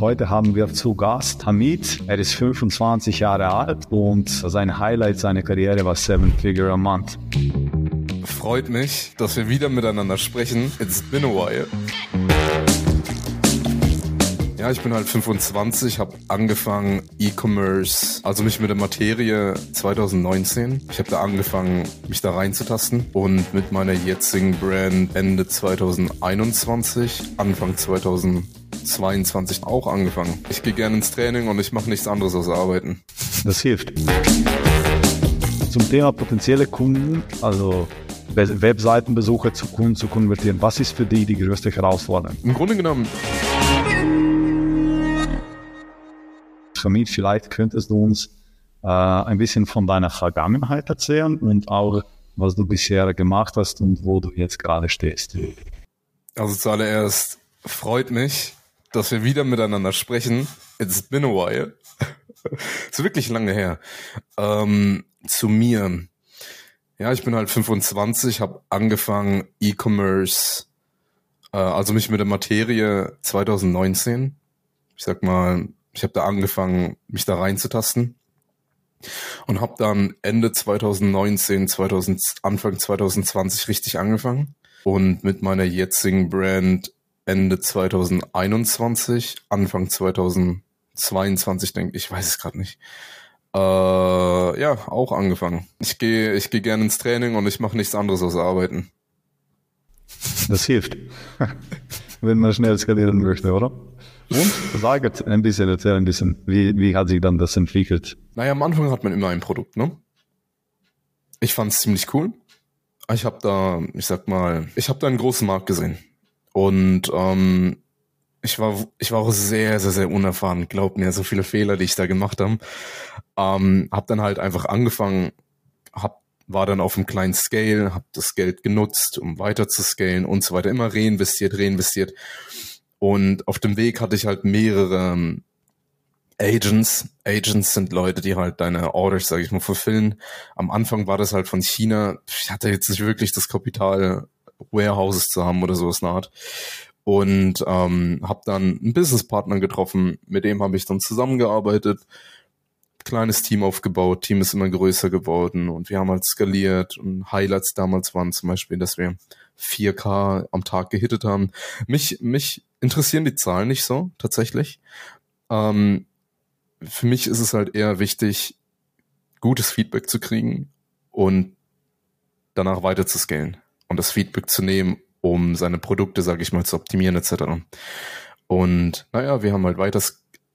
Heute haben wir zu Gast Hamid. Er ist 25 Jahre alt und sein Highlight seiner Karriere war Seven Figure a Month. Freut mich, dass wir wieder miteinander sprechen. It's been a while. Ja, ich bin halt 25, habe angefangen E-Commerce, also mich mit der Materie 2019. Ich habe da angefangen, mich da reinzutasten und mit meiner jetzigen Brand Ende 2021, Anfang 2022 auch angefangen. Ich gehe gerne ins Training und ich mache nichts anderes als arbeiten. Das hilft. Zum Thema potenzielle Kunden, also Webseitenbesucher zu Kunden zu konvertieren, was ist für die die größte Herausforderung? Im Grunde genommen Hamid, vielleicht könntest du uns äh, ein bisschen von deiner Vergangenheit erzählen und auch, was du bisher gemacht hast und wo du jetzt gerade stehst. Also zuallererst freut mich, dass wir wieder miteinander sprechen. It's been a while. ist wirklich lange her. Ähm, zu mir. Ja, ich bin halt 25, habe angefangen E-Commerce, äh, also mich mit der Materie 2019. Ich sag mal ich habe da angefangen, mich da reinzutasten und habe dann Ende 2019, 2000, Anfang 2020 richtig angefangen und mit meiner jetzigen Brand Ende 2021, Anfang 2022 denke ich, weiß es gerade nicht. Äh, ja, auch angefangen. Ich gehe ich gehe gerne ins Training und ich mache nichts anderes als arbeiten. Das hilft, wenn man schnell skalieren möchte, oder? Und sag jetzt ein bisschen, erzähl ein bisschen, wie, wie hat sich dann das entwickelt? Naja, am Anfang hat man immer ein Produkt, ne? Ich fand es ziemlich cool. Ich habe da, ich sag mal, ich habe da einen großen Markt gesehen. Und ähm, ich war, ich war auch sehr, sehr, sehr unerfahren. Glaubt mir, so viele Fehler, die ich da gemacht habe. Ähm, hab dann halt einfach angefangen, hab, war dann auf einem kleinen Scale, hab das Geld genutzt, um weiter zu scalen und so weiter. Immer reinvestiert, reinvestiert. Und auf dem Weg hatte ich halt mehrere ähm, Agents. Agents sind Leute, die halt deine Orders, sage ich mal, fulfillen. Am Anfang war das halt von China. Ich hatte jetzt nicht wirklich das Kapital, Warehouses zu haben oder sowas eine Art. Und ähm, habe dann einen Businesspartner getroffen, mit dem habe ich dann zusammengearbeitet, kleines Team aufgebaut, Team ist immer größer geworden und wir haben halt skaliert und Highlights damals waren zum Beispiel, dass wir 4K am Tag gehittet haben. Mich, mich interessieren die Zahlen nicht so, tatsächlich. Ähm, für mich ist es halt eher wichtig, gutes Feedback zu kriegen und danach weiter zu scalen und das Feedback zu nehmen, um seine Produkte, sage ich mal, zu optimieren etc. Und naja, wir haben halt weiter,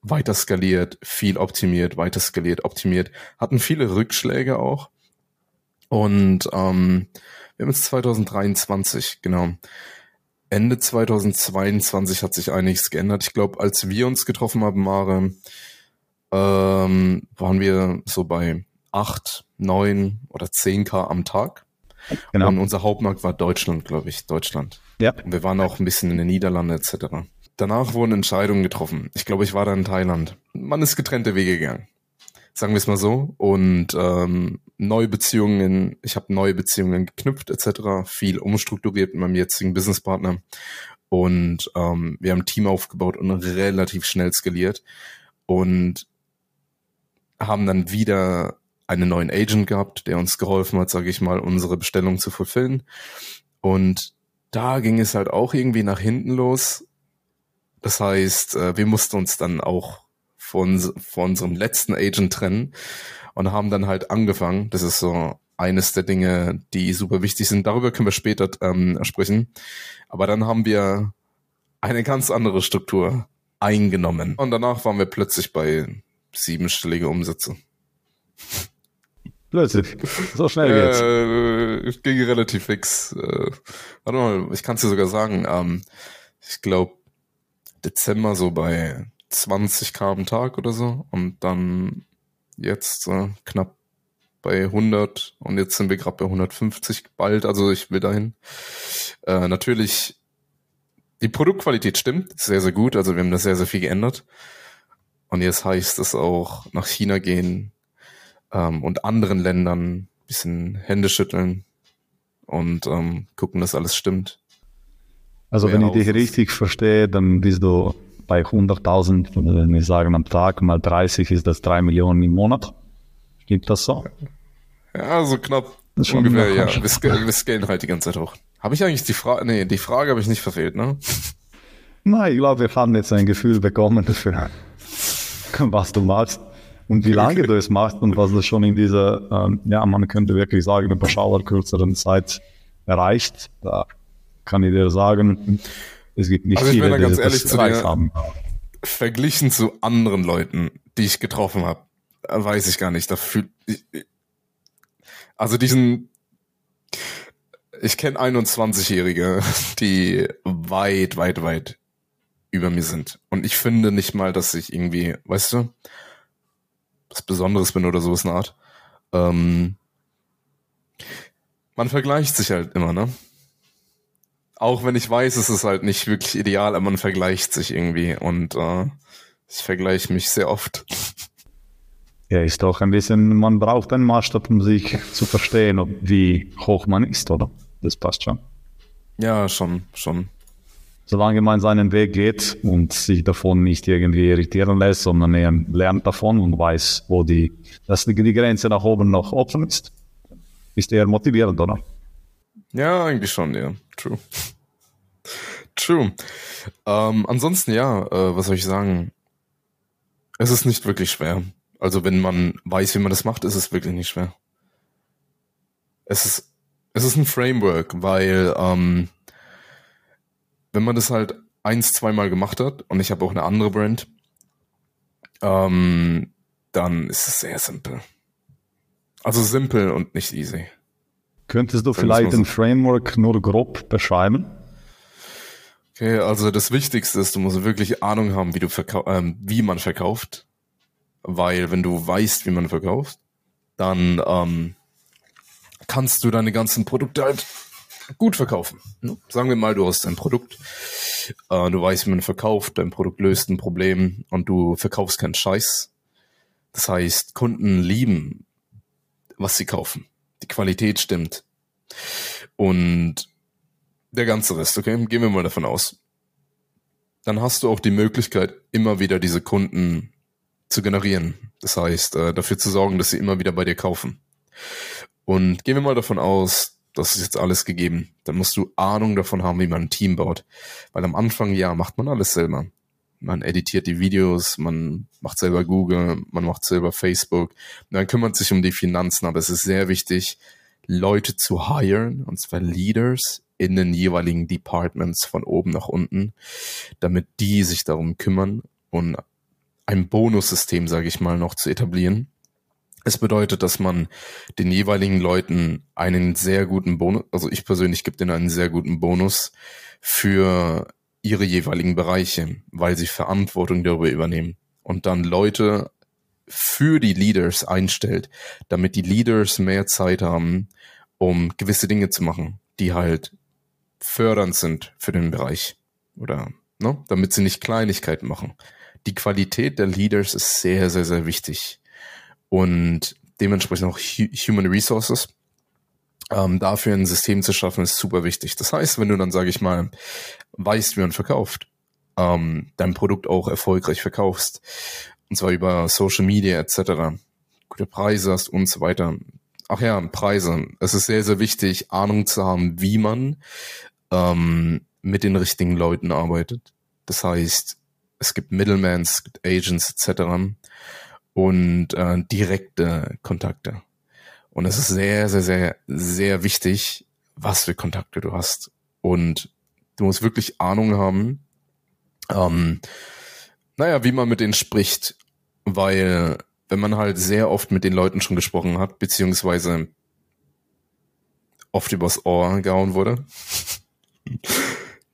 weiter skaliert, viel optimiert, weiter skaliert, optimiert, hatten viele Rückschläge auch. Und ähm, wir haben jetzt 2023, genau. Ende 2022 hat sich einiges geändert. Ich glaube, als wir uns getroffen haben, Mare, ähm, waren wir so bei 8, 9 oder 10k am Tag. Genau. Und unser Hauptmarkt war Deutschland, glaube ich, Deutschland. Ja. Und wir waren auch ein bisschen in den Niederlanden etc. Danach wurden Entscheidungen getroffen. Ich glaube, ich war da in Thailand. Man ist getrennte Wege gegangen sagen wir es mal so. Und ähm, neue Beziehungen, ich habe neue Beziehungen geknüpft etc., viel umstrukturiert mit meinem jetzigen Businesspartner. Und ähm, wir haben ein Team aufgebaut und relativ schnell skaliert. Und haben dann wieder einen neuen Agent gehabt, der uns geholfen hat, sage ich mal, unsere Bestellung zu fulfillen. Und da ging es halt auch irgendwie nach hinten los. Das heißt, äh, wir mussten uns dann auch von, von unserem letzten Agent trennen und haben dann halt angefangen. Das ist so eines der Dinge, die super wichtig sind. Darüber können wir später ähm, sprechen. Aber dann haben wir eine ganz andere Struktur eingenommen. Und danach waren wir plötzlich bei siebenstellige Umsätze. Plötzlich. So schnell geht's. Äh, ich ging relativ fix. Äh, warte mal, ich kann es dir sogar sagen. Ähm, ich glaube, Dezember so bei 20 K am Tag oder so und dann jetzt äh, knapp bei 100 und jetzt sind wir gerade bei 150 bald, also ich will dahin. Äh, natürlich, die Produktqualität stimmt, sehr, sehr gut, also wir haben da sehr, sehr viel geändert. Und jetzt heißt es auch nach China gehen ähm, und anderen Ländern bisschen Hände schütteln und ähm, gucken, dass alles stimmt. Also wenn ich dich richtig verstehe, dann bist du bei 100.000, wenn wir sagen am Tag mal 30 ist das 3 Millionen im Monat. Gibt das so? Ja, so knapp. Ungefähr, ja. Wir, wir scalen halt die ganze Zeit hoch. Habe ich eigentlich die Frage, nee, die Frage habe ich nicht verfehlt, ne? Nein, ich glaube, wir haben jetzt ein Gefühl bekommen dafür, was du machst und wie lange du es machst und was du schon in dieser, ähm, ja, man könnte wirklich sagen, überschaubar kürzeren Zeit erreicht. Da kann ich dir sagen, es gibt nicht also viele, die ganz ehrlich zu dir, haben. Verglichen zu anderen Leuten, die ich getroffen habe, weiß ich gar nicht. Da fühl, ich, also diesen, ich kenne 21-Jährige, die weit, weit, weit über mir sind. Und ich finde nicht mal, dass ich irgendwie, weißt du, was Besonderes bin oder so ist eine Art. Ähm, man vergleicht sich halt immer, ne? Auch wenn ich weiß, es ist halt nicht wirklich ideal, aber man vergleicht sich irgendwie und äh, ich vergleiche mich sehr oft. Ja, ist doch ein bisschen, man braucht einen Maßstab, um sich zu verstehen, ob, wie hoch man ist, oder? Das passt schon. Ja, schon, schon solange man seinen Weg geht und sich davon nicht irgendwie irritieren lässt, sondern er lernt davon und weiß, wo die, dass die, die Grenze nach oben noch offen ist, ist er motivierend, oder? Ja, eigentlich schon, ja. True. True. Ähm, ansonsten, ja, äh, was soll ich sagen? Es ist nicht wirklich schwer. Also wenn man weiß, wie man das macht, ist es wirklich nicht schwer. Es ist, es ist ein Framework, weil ähm, wenn man das halt eins, zweimal gemacht hat, und ich habe auch eine andere Brand, ähm, dann ist es sehr simpel. Also simpel und nicht easy. Könntest du vielleicht ein Framework nur grob beschreiben? Okay, also das Wichtigste ist, du musst wirklich Ahnung haben, wie du ähm, wie man verkauft, weil wenn du weißt, wie man verkauft, dann ähm, kannst du deine ganzen Produkte halt gut verkaufen. Ne? Sagen wir mal, du hast ein Produkt, äh, du weißt, wie man verkauft, dein Produkt löst ein Problem und du verkaufst keinen Scheiß. Das heißt, Kunden lieben, was sie kaufen. Die Qualität stimmt. Und der ganze Rest, okay, gehen wir mal davon aus. Dann hast du auch die Möglichkeit, immer wieder diese Kunden zu generieren. Das heißt, äh, dafür zu sorgen, dass sie immer wieder bei dir kaufen. Und gehen wir mal davon aus, das ist jetzt alles gegeben. Dann musst du Ahnung davon haben, wie man ein Team baut. Weil am Anfang, ja, macht man alles selber. Man editiert die Videos, man macht selber Google, man macht selber Facebook. Dann kümmert sich um die Finanzen. Aber es ist sehr wichtig, Leute zu hiren, und zwar Leaders in den jeweiligen Departments von oben nach unten, damit die sich darum kümmern und ein Bonussystem, sage ich mal, noch zu etablieren. Es bedeutet, dass man den jeweiligen Leuten einen sehr guten Bonus, also ich persönlich gebe denen einen sehr guten Bonus für ihre jeweiligen Bereiche, weil sie Verantwortung darüber übernehmen und dann Leute für die Leaders einstellt, damit die Leaders mehr Zeit haben, um gewisse Dinge zu machen, die halt fördernd sind für den Bereich oder ne, damit sie nicht Kleinigkeiten machen. Die Qualität der Leaders ist sehr, sehr, sehr wichtig und dementsprechend auch Human Resources. Ähm, dafür ein System zu schaffen, ist super wichtig. Das heißt, wenn du dann, sage ich mal, weißt, wie man verkauft, ähm, dein Produkt auch erfolgreich verkaufst, und zwar über Social Media etc., gute Preise hast und so weiter. Ach ja, Preise. Es ist sehr, sehr wichtig, Ahnung zu haben, wie man ähm, mit den richtigen Leuten arbeitet. Das heißt, es gibt Middlemans, es gibt Agents etc und äh, direkte Kontakte. Und es ist sehr, sehr, sehr, sehr wichtig, was für Kontakte du hast. Und du musst wirklich Ahnung haben, ähm, naja, wie man mit denen spricht, weil wenn man halt sehr oft mit den Leuten schon gesprochen hat, beziehungsweise oft übers Ohr gehauen wurde,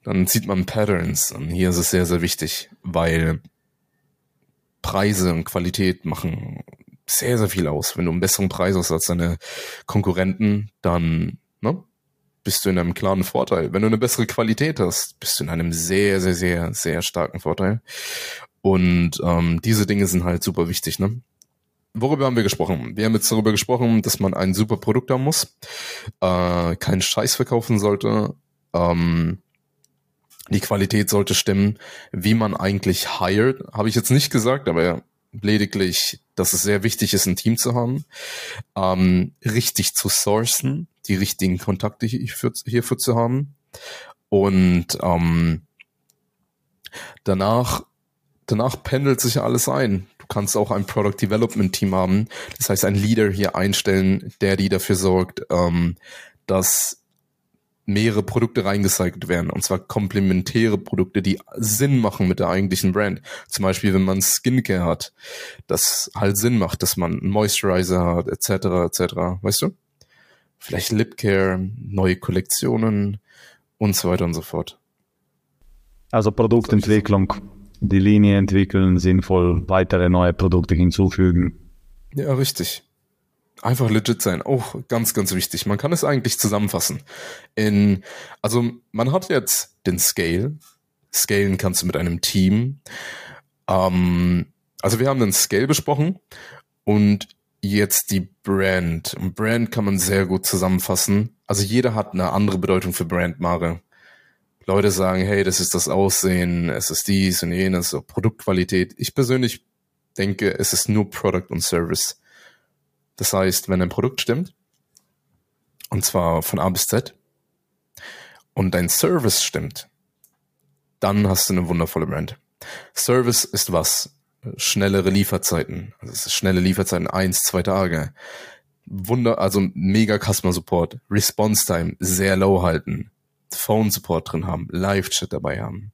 dann sieht man Patterns. Und hier ist es sehr, sehr wichtig, weil Preise und Qualität machen sehr, sehr viel aus. Wenn du einen besseren Preis hast als deine Konkurrenten, dann ne, bist du in einem klaren Vorteil. Wenn du eine bessere Qualität hast, bist du in einem sehr, sehr, sehr, sehr starken Vorteil. Und ähm, diese Dinge sind halt super wichtig. Ne? Worüber haben wir gesprochen? Wir haben jetzt darüber gesprochen, dass man ein super Produkt haben muss, äh, keinen Scheiß verkaufen sollte, ähm, Die Qualität sollte stimmen. Wie man eigentlich hired, habe ich jetzt nicht gesagt, aber lediglich, dass es sehr wichtig ist, ein Team zu haben, ähm, richtig zu sourcen, die richtigen Kontakte hierfür, hierfür zu haben und ähm, danach danach pendelt sich alles ein. Du kannst auch ein Product Development Team haben, das heißt ein Leader hier einstellen, der die dafür sorgt, ähm, dass mehrere Produkte reingecycelt werden, und zwar komplementäre Produkte, die Sinn machen mit der eigentlichen Brand. Zum Beispiel, wenn man Skincare hat, das halt Sinn macht, dass man einen Moisturizer hat, etc., etc., weißt du? Vielleicht Lipcare, neue Kollektionen und so weiter und so fort. Also Produktentwicklung, die Linie entwickeln, sinnvoll weitere neue Produkte hinzufügen. Ja, richtig. Einfach legit sein, auch ganz, ganz wichtig. Man kann es eigentlich zusammenfassen. In, also man hat jetzt den Scale. Scalen kannst du mit einem Team. Ähm, also wir haben den Scale besprochen und jetzt die Brand. Und Brand kann man sehr gut zusammenfassen. Also jeder hat eine andere Bedeutung für Brandmare. Leute sagen, hey, das ist das Aussehen, es ist dies und jenes, so Produktqualität. Ich persönlich denke, es ist nur Product und Service. Das heißt, wenn ein Produkt stimmt, und zwar von A bis Z, und dein Service stimmt, dann hast du eine wundervolle Brand. Service ist was? Schnellere Lieferzeiten. Also schnelle Lieferzeiten, eins, zwei Tage. Wunder, also mega Customer Support, Response Time sehr low halten, Phone Support drin haben, Live Chat dabei haben,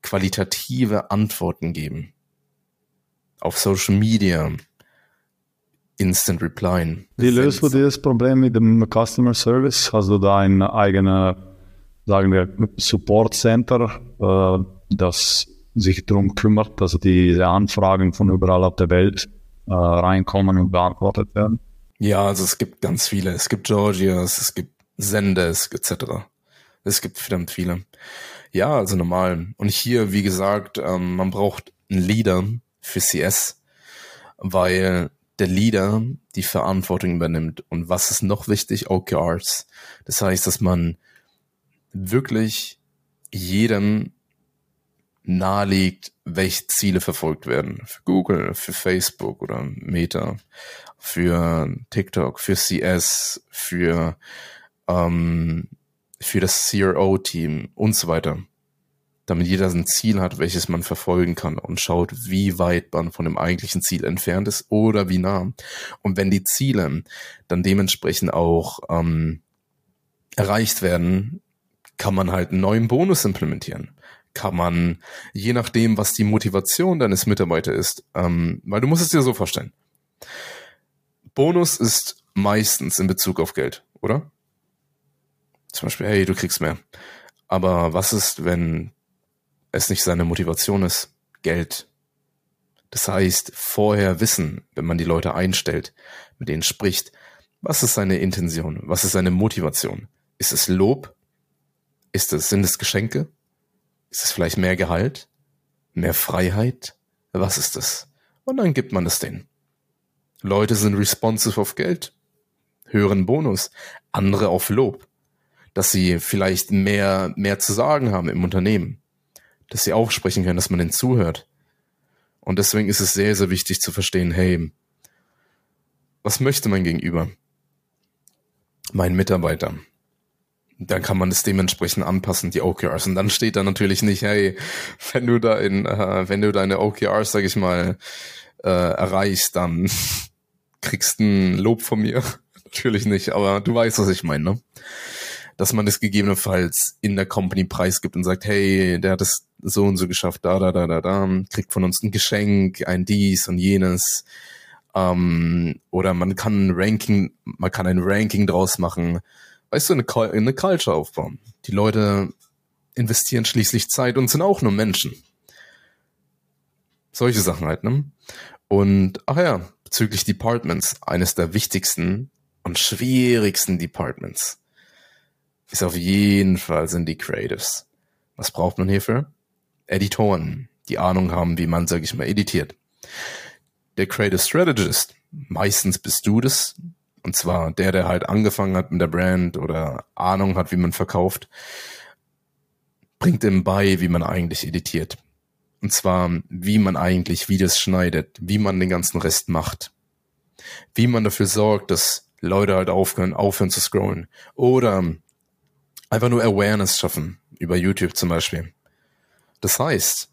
qualitative Antworten geben. Auf Social Media, Instant Reply. Wie löst du das Problem mit dem Customer Service? Hast du da ein eigenes, sagen wir, Support Center, äh, das sich darum kümmert, dass diese Anfragen von überall auf der Welt äh, reinkommen und beantwortet werden? Ja, also es gibt ganz viele. Es gibt Georgias, es gibt Zendesk etc. Es gibt verdammt viele. Ja, also normal. Und hier, wie gesagt, ähm, man braucht einen Leader für CS, weil der Leader die Verantwortung übernimmt. Und was ist noch wichtig? OKRs. Das heißt, dass man wirklich jedem nahelegt, welche Ziele verfolgt werden. Für Google, für Facebook oder Meta, für TikTok, für CS, für, ähm, für das CRO-Team und so weiter damit jeder ein Ziel hat, welches man verfolgen kann und schaut, wie weit man von dem eigentlichen Ziel entfernt ist oder wie nah. Und wenn die Ziele dann dementsprechend auch ähm, erreicht werden, kann man halt einen neuen Bonus implementieren. Kann man, je nachdem, was die Motivation deines Mitarbeiters ist, ähm, weil du musst es dir so vorstellen. Bonus ist meistens in Bezug auf Geld, oder? Zum Beispiel, hey, du kriegst mehr. Aber was ist, wenn es nicht seine Motivation ist, Geld. Das heißt, vorher wissen, wenn man die Leute einstellt, mit denen spricht, was ist seine Intention, was ist seine Motivation? Ist es Lob? Ist es, sind es Geschenke? Ist es vielleicht mehr Gehalt? Mehr Freiheit? Was ist es? Und dann gibt man es denen. Leute sind responsive auf Geld, höheren Bonus, andere auf Lob, dass sie vielleicht mehr, mehr zu sagen haben im Unternehmen dass sie aufsprechen können, dass man denen zuhört. Und deswegen ist es sehr, sehr wichtig zu verstehen, hey, was möchte mein Gegenüber? Mein Mitarbeiter. Dann kann man es dementsprechend anpassen, die OKRs. Und dann steht da natürlich nicht, hey, wenn du da in, äh, wenn du deine OKRs, sag ich mal, äh, erreichst, dann kriegst du ein Lob von mir. natürlich nicht, aber du weißt, was ich meine, ne? dass man das gegebenenfalls in der Company preisgibt und sagt, hey, der hat es so und so geschafft, da, da, da, da, da, kriegt von uns ein Geschenk, ein dies und jenes. Ähm, oder man kann ein Ranking, man kann ein Ranking draus machen. Weißt du, eine, eine Culture aufbauen. Die Leute investieren schließlich Zeit und sind auch nur Menschen. Solche Sachen halt, ne? Und, ach ja, bezüglich Departments, eines der wichtigsten und schwierigsten Departments ist auf jeden Fall sind die Creatives. Was braucht man hierfür? Editoren, die Ahnung haben, wie man, sag ich mal, editiert. Der Creative Strategist, meistens bist du das, und zwar der, der halt angefangen hat mit der Brand oder Ahnung hat, wie man verkauft. bringt ihm bei, wie man eigentlich editiert. Und zwar, wie man eigentlich Videos schneidet, wie man den ganzen Rest macht. Wie man dafür sorgt, dass Leute halt aufhören, aufhören zu scrollen. Oder einfach nur Awareness schaffen, über YouTube zum Beispiel. Das heißt,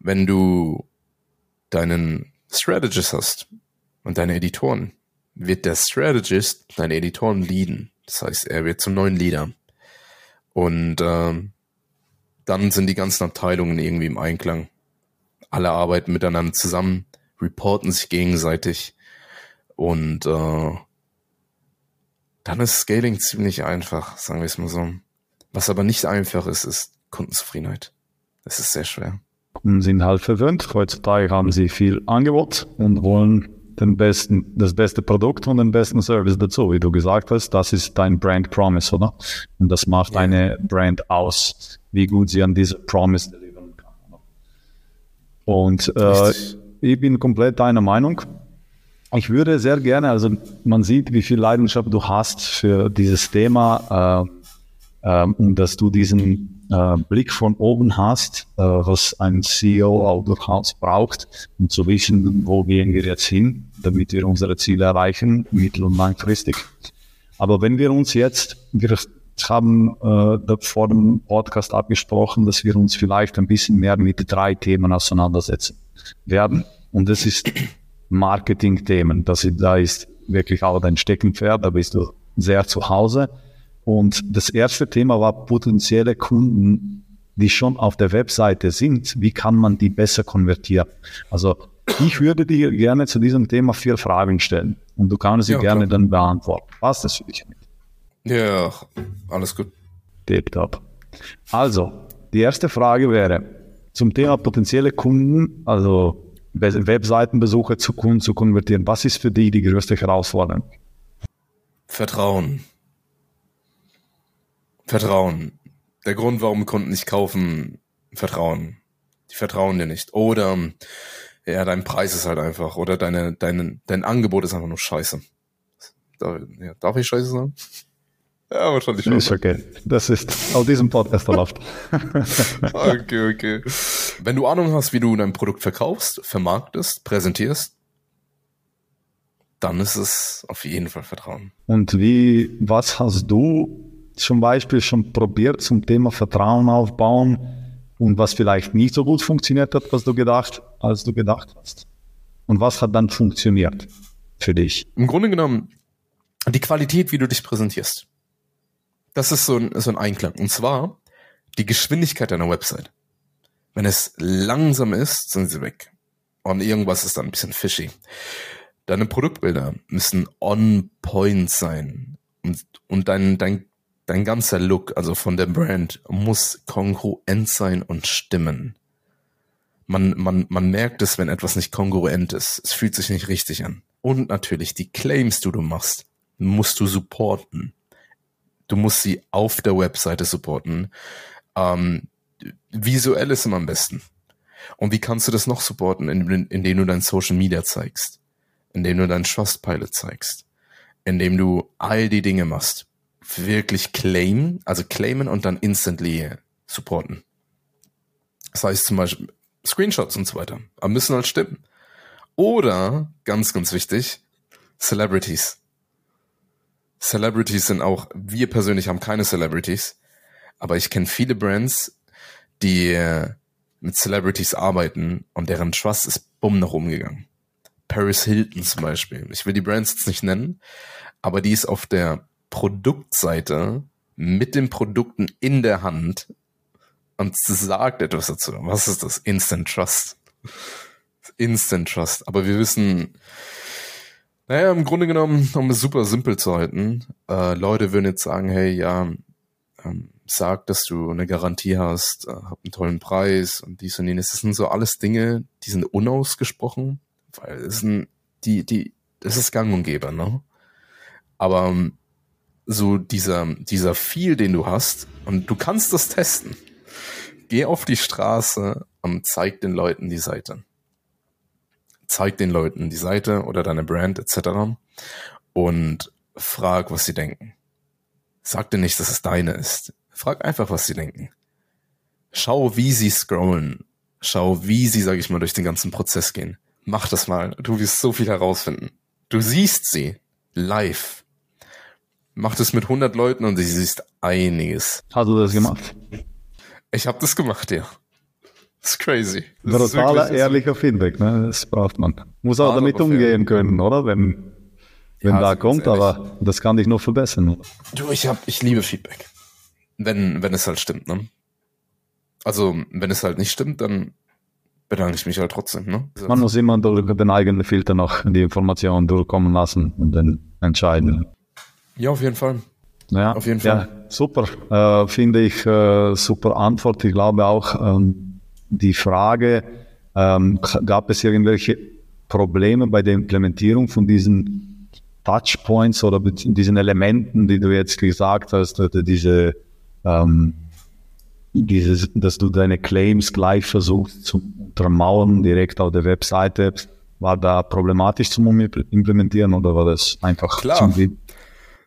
wenn du deinen Strategist hast und deine Editoren, wird der Strategist deine Editoren leaden. Das heißt, er wird zum neuen Leader. Und äh, dann sind die ganzen Abteilungen irgendwie im Einklang. Alle arbeiten miteinander zusammen, reporten sich gegenseitig und äh, dann ist Scaling ziemlich einfach, sagen wir es mal so. Was aber nicht einfach ist, ist Kundenzufriedenheit. Das ist sehr schwer. Kunden sind halt verwöhnt. Heutzutage haben sie viel Angebot und wollen den besten, das beste Produkt und den besten Service dazu. Wie du gesagt hast, das ist dein Brand Promise, oder? Und das macht ja. eine Brand aus, wie gut sie an diese Promise deliveren kann. Und äh, ich bin komplett deiner Meinung. Ich würde sehr gerne, also man sieht, wie viel Leidenschaft du hast für dieses Thema äh, äh, und dass du diesen äh, Blick von oben hast, äh, was ein CEO auch durchaus braucht, um zu wissen, wo gehen wir jetzt hin, damit wir unsere Ziele erreichen, mittel- und langfristig. Aber wenn wir uns jetzt, wir haben äh, vor dem Podcast abgesprochen, dass wir uns vielleicht ein bisschen mehr mit drei Themen auseinandersetzen werden. Und das ist Marketing-Themen. Da ist wirklich auch dein Steckenpferd, da bist du sehr zu Hause. Und das erste Thema war potenzielle Kunden, die schon auf der Webseite sind. Wie kann man die besser konvertieren? Also ich würde dir gerne zu diesem Thema vier Fragen stellen und du kannst sie ja, gerne klar. dann beantworten. Passt das für dich? Ja, alles gut. Tipptopp. Also, die erste Frage wäre zum Thema potenzielle Kunden, also Webseitenbesucher zu Kunden zu konvertieren. Was ist für dich die größte Herausforderung? Vertrauen. Vertrauen. Der Grund, warum Kunden nicht kaufen, Vertrauen. Die vertrauen dir nicht. Oder ja, dein Preis ist halt einfach. Oder deine, deine, dein Angebot ist einfach nur scheiße. Darf, ja, darf ich scheiße sagen? Ja, wahrscheinlich schon. Ist okay. Das ist auf diesem Podcast erlaubt. okay, okay. Wenn du Ahnung hast, wie du dein Produkt verkaufst, vermarktest, präsentierst, dann ist es auf jeden Fall Vertrauen. Und wie, was hast du zum Beispiel schon probiert zum Thema Vertrauen aufbauen und was vielleicht nicht so gut funktioniert hat, was du gedacht, als du gedacht hast? Und was hat dann funktioniert für dich? Im Grunde genommen die Qualität, wie du dich präsentierst. Das ist so ein, so ein Einklang. Und zwar die Geschwindigkeit deiner Website. Wenn es langsam ist, sind sie weg. Und irgendwas ist dann ein bisschen fishy. Deine Produktbilder müssen on point sein. Und, und dein, dein dein ganzer Look, also von der Brand, muss kongruent sein und stimmen. Man, man, man merkt es, wenn etwas nicht kongruent ist. Es fühlt sich nicht richtig an. Und natürlich, die Claims, die du machst, musst du supporten. Du musst sie auf der Webseite supporten. Ähm, visuell ist immer am besten. Und wie kannst du das noch supporten, indem, du dein Social Media zeigst? Indem du dein Trustpilot zeigst? Indem du all die Dinge machst wirklich claimen, also claimen und dann instantly supporten. Das heißt zum Beispiel Screenshots und so weiter. Aber müssen halt stimmen. Oder, ganz, ganz wichtig, Celebrities. Celebrities sind auch, wir persönlich haben keine Celebrities, aber ich kenne viele Brands, die mit Celebrities arbeiten und deren Trust ist bumm nach oben gegangen. Paris Hilton zum Beispiel. Ich will die Brands jetzt nicht nennen, aber die ist auf der Produktseite mit den Produkten in der Hand und sagt etwas dazu. Was ist das? Instant Trust. Instant Trust. Aber wir wissen, naja, im Grunde genommen, um es super simpel zu halten, äh, Leute würden jetzt sagen, hey, ja, ähm, sag, dass du eine Garantie hast, äh, hab einen tollen Preis und dies und jenes. Das sind so alles Dinge, die sind unausgesprochen, weil es sind, die, die, das ist gang und gäbe, ne? Aber ähm, so dieser, dieser Feel, den du hast, und du kannst das testen. Geh auf die Straße und zeig den Leuten die Seite. Zeig den Leuten die Seite oder deine Brand etc. und frag, was sie denken. Sag dir nicht, dass es deine ist. Frag einfach, was sie denken. Schau, wie sie scrollen. Schau, wie sie, sag ich mal, durch den ganzen Prozess gehen. Mach das mal. Du wirst so viel herausfinden. Du siehst sie live. Mach das mit 100 Leuten und du siehst einiges. Hast du das gemacht? Ich habe das gemacht, ja. Das ist crazy. Das Totaler ehrlicher Feedback, ne? Das braucht man. Muss auch damit umgehen können, oder? Wenn, wenn ja, da kommt, aber das kann dich noch verbessern. Oder? Du, ich hab, ich liebe Feedback. Wenn, wenn es halt stimmt, ne? Also, wenn es halt nicht stimmt, dann bedanke ich mich halt trotzdem, ne? Man muss immer durch den eigenen Filter noch die Informationen durchkommen lassen und dann entscheiden. Ja, auf jeden Fall. Ja, auf jeden Fall. Ja, super. Äh, finde ich äh, super Antwort. Ich glaube auch, ähm, die Frage, ähm, gab es irgendwelche Probleme bei der Implementierung von diesen Touchpoints oder diesen Elementen, die du jetzt gesagt hast, oder diese, ähm, dieses, dass du deine Claims gleich versuchst zu untermauern direkt auf der Webseite, war da problematisch zum Implementieren oder war das einfach Klar. zum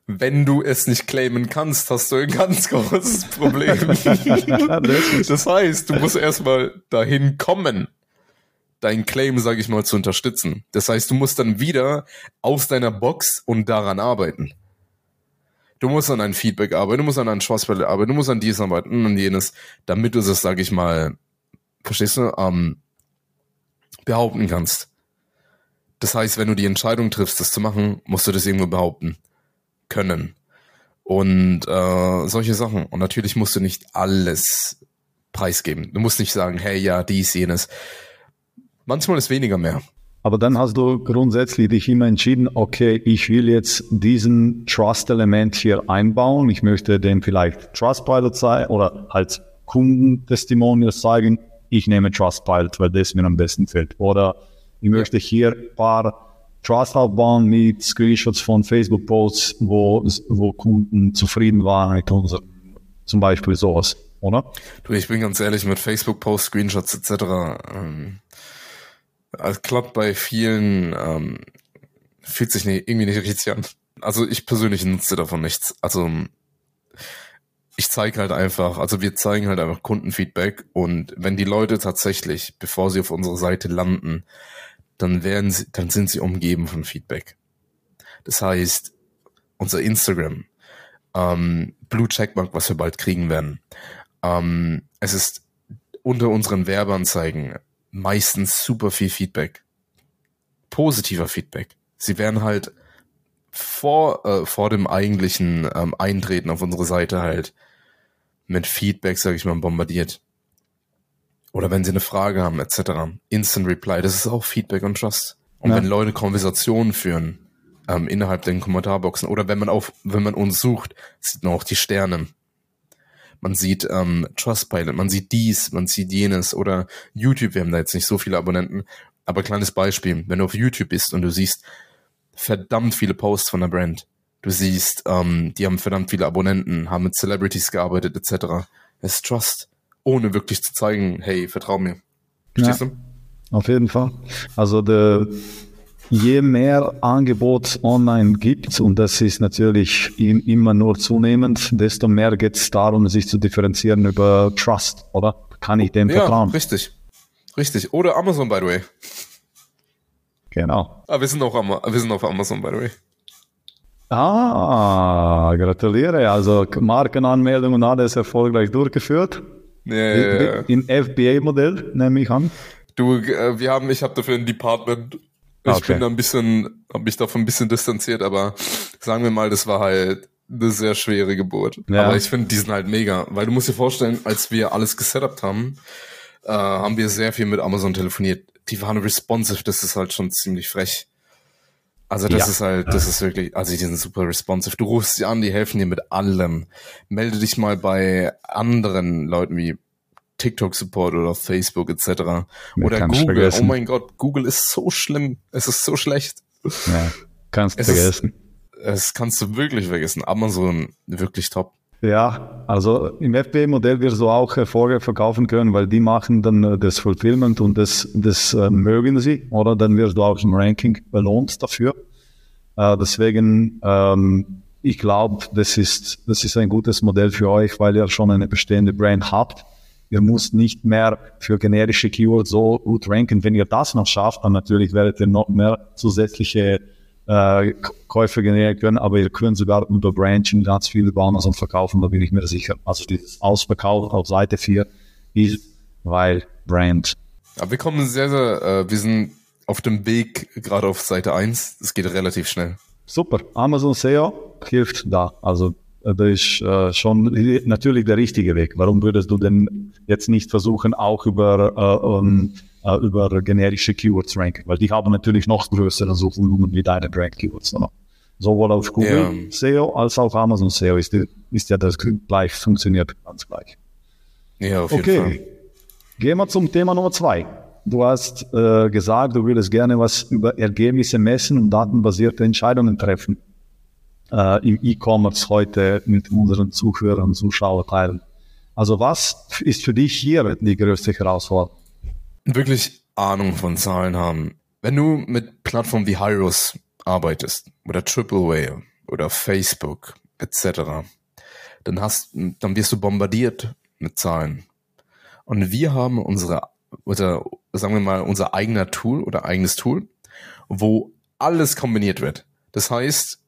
wenn du es nicht claimen kannst, hast du ein ganz großes Problem. das heißt, du musst erstmal dahin kommen, dein Claim, sage ich mal, zu unterstützen. Das heißt, du musst dann wieder aus deiner Box und daran arbeiten. Du musst an ein Feedback arbeiten, du musst an ein Schwarzwelle arbeiten, du musst an dies arbeiten und jenes, damit du es, sage ich mal, verstehst du, ähm, behaupten kannst. Das heißt, wenn du die Entscheidung triffst, das zu machen, musst du das irgendwo behaupten können. Und äh, solche Sachen. Und natürlich musst du nicht alles preisgeben. Du musst nicht sagen, hey, ja, dies, jenes. Manchmal ist weniger mehr. Aber dann hast du grundsätzlich dich immer entschieden, okay, ich will jetzt diesen Trust-Element hier einbauen. Ich möchte dem vielleicht Trustpilot zeigen oder halt Kundentestimonials zeigen. Ich nehme Trustpilot, weil das mir am besten fällt. Oder ich möchte hier ein paar Trust aufbauen mit Screenshots von Facebook-Posts, wo, wo Kunden zufrieden waren mit unserem, zum Beispiel sowas, oder? Du, ich bin ganz ehrlich, mit Facebook-Posts, Screenshots etc. Ähm, es klappt bei vielen, ähm, fühlt sich nicht, irgendwie nicht richtig an. Also ich persönlich nutze davon nichts. Also ich zeige halt einfach, also wir zeigen halt einfach Kundenfeedback und wenn die Leute tatsächlich, bevor sie auf unserer Seite landen, dann werden sie, dann sind sie umgeben von Feedback. Das heißt, unser Instagram, ähm, Blue Checkmark, was wir bald kriegen werden, ähm, es ist unter unseren Werbeanzeigen meistens super viel Feedback. Positiver Feedback. Sie werden halt vor, äh, vor dem eigentlichen ähm, Eintreten auf unsere Seite halt mit Feedback, sage ich mal, bombardiert oder wenn sie eine Frage haben, etc. Instant Reply, das ist auch Feedback und Trust. Und ja. wenn Leute Konversationen führen ähm, innerhalb den Kommentarboxen oder wenn man auf, wenn man uns sucht, sieht man auch die Sterne. Man sieht ähm, Trustpilot, man sieht dies, man sieht jenes oder YouTube, wir haben da jetzt nicht so viele Abonnenten, aber kleines Beispiel, wenn du auf YouTube bist und du siehst verdammt viele Posts von der Brand, du siehst, ähm, die haben verdammt viele Abonnenten, haben mit Celebrities gearbeitet, etc. Es ist Trust ohne wirklich zu zeigen, hey, vertrau mir. Verstehst ja, du? Auf jeden Fall. Also der, je mehr Angebot online gibt, und das ist natürlich immer nur zunehmend, desto mehr geht es darum, sich zu differenzieren über Trust, oder? Kann ich dem ja, vertrauen? Richtig. Richtig. Oder Amazon, by the way. Genau. Ah, wir sind auch wir sind auf Amazon, by the way. Ah, gratuliere. Also Markenanmeldung und alles erfolgreich durchgeführt. Ja. In FBA-Modell, nehme ich an. Du, äh, wir haben, ich habe dafür ein Department. Ich okay. bin da ein bisschen, habe mich davon ein bisschen distanziert, aber sagen wir mal, das war halt eine sehr schwere Geburt. Ja. Aber ich finde, die sind halt mega, weil du musst dir vorstellen, als wir alles gesetupt haben, äh, haben wir sehr viel mit Amazon telefoniert. Die waren responsive, das ist halt schon ziemlich frech. Also das ja. ist halt, das ist wirklich, also die sind super responsive. Du rufst sie an, die helfen dir mit allem. Melde dich mal bei anderen Leuten wie TikTok Support oder Facebook etc. Mir oder Google. Oh mein Gott, Google ist so schlimm. Es ist so schlecht. Ja, kannst du vergessen. Ist, es kannst du wirklich vergessen. Amazon wirklich top. Ja, also im FBA-Modell wirst du auch äh, verkaufen können, weil die machen dann äh, das Fulfillment und das, das äh, mögen sie, oder? Dann wirst du auch im Ranking belohnt dafür. Deswegen, ähm, ich glaube, das ist, das ist ein gutes Modell für euch, weil ihr schon eine bestehende Brand habt. Ihr müsst nicht mehr für generische Keywords so gut ranken. Wenn ihr das noch schafft, dann natürlich werdet ihr noch mehr zusätzliche äh, Käufe generieren können, aber ihr könnt sogar über Branching ganz viele bauen und verkaufen, da bin ich mir sicher. Also dieses Ausverkauf auf Seite 4 ist, weil Brand. Aber wir kommen sehr, sehr, äh, wir sind auf dem Weg gerade auf Seite 1. Es geht relativ schnell. Super. Amazon SEO hilft da. Also äh, das ist äh, schon natürlich der richtige Weg. Warum würdest du denn jetzt nicht versuchen, auch über, äh, um, äh, über generische Keywords ranken? Weil die haben natürlich noch größere Suchvolumen wie deine Brand Keywords. Oder? Sowohl auf Google ja. SEO als auch Amazon SEO ist, ist ja das gleich, funktioniert ganz gleich. Ja, auf jeden okay. Fall. Gehen wir zum Thema Nummer zwei. Du hast äh, gesagt, du würdest gerne was über Ergebnisse messen und datenbasierte Entscheidungen treffen äh, im E-Commerce heute mit unseren Zuhörern und Zuschauern teilen. Also was ist für dich hier die größte Herausforderung? Wirklich Ahnung von Zahlen haben. Wenn du mit Plattformen wie Hyros arbeitest oder Triple oder Facebook etc., dann hast, dann wirst du bombardiert mit Zahlen. Und wir haben unsere, oder sagen wir mal, unser eigener Tool oder eigenes Tool, wo alles kombiniert wird. Das heißt,